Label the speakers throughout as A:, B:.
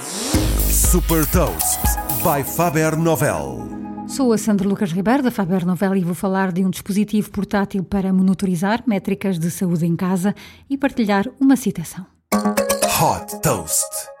A: Super Toast by Faber Novel.
B: Sou a Sandra Lucas Ribeiro da Faber Novel e vou falar de um dispositivo portátil para monitorizar métricas de saúde em casa e partilhar uma citação.
A: Hot Toast.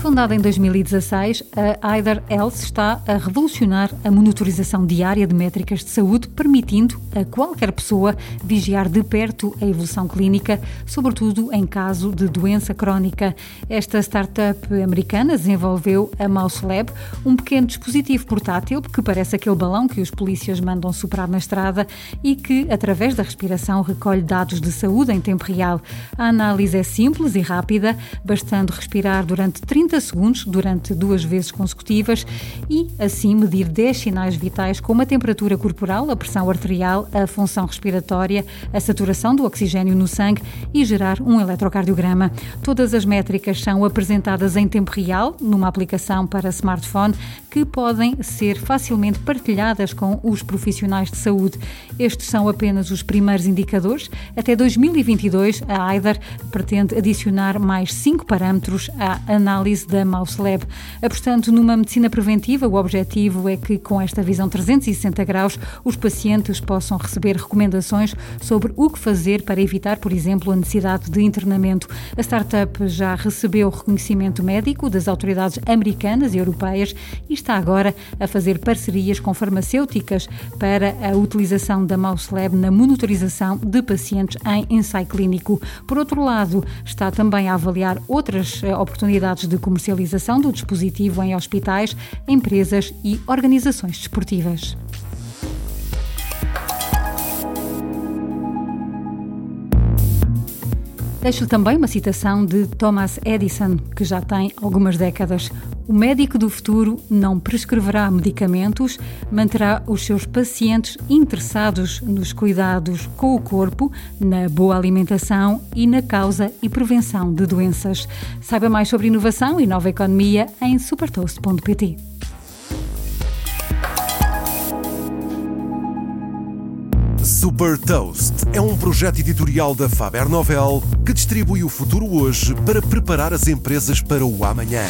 B: Fundada em 2016, a Either Health está a revolucionar a monitorização diária de métricas de saúde, permitindo a qualquer pessoa vigiar de perto a evolução clínica, sobretudo em caso de doença crónica. Esta startup americana desenvolveu a Mouse Lab, um pequeno dispositivo portátil que parece aquele balão que os polícias mandam soprar na estrada e que, através da respiração, recolhe dados de saúde em tempo real. A análise é simples e rápida, bastando respirar durante 30 30 segundos durante duas vezes consecutivas e, assim, medir 10 sinais vitais como a temperatura corporal, a pressão arterial, a função respiratória, a saturação do oxigênio no sangue e gerar um eletrocardiograma. Todas as métricas são apresentadas em tempo real numa aplicação para smartphone que podem ser facilmente partilhadas com os profissionais de saúde. Estes são apenas os primeiros indicadores. Até 2022, a AIDAR pretende adicionar mais cinco parâmetros à análise da Mouse Lab. Portanto, numa medicina preventiva, o objetivo é que, com esta visão 360 graus, os pacientes possam receber recomendações sobre o que fazer para evitar, por exemplo, a necessidade de internamento. A startup já recebeu reconhecimento médico das autoridades americanas e europeias e está agora a fazer parcerias com farmacêuticas para a utilização da Mouse Lab na monitorização de pacientes em ensaio clínico. Por outro lado, está também a avaliar outras eh, oportunidades de comercialização do dispositivo em hospitais, empresas e organizações desportivas. Deixo também uma citação de Thomas Edison, que já tem algumas décadas. O médico do futuro não prescreverá medicamentos, manterá os seus pacientes interessados nos cuidados com o corpo, na boa alimentação e na causa e prevenção de doenças. Saiba mais sobre inovação e nova economia em supertoast.pt.
A: Super Toast é um projeto editorial da Faber Novel que distribui o futuro hoje para preparar as empresas para o amanhã.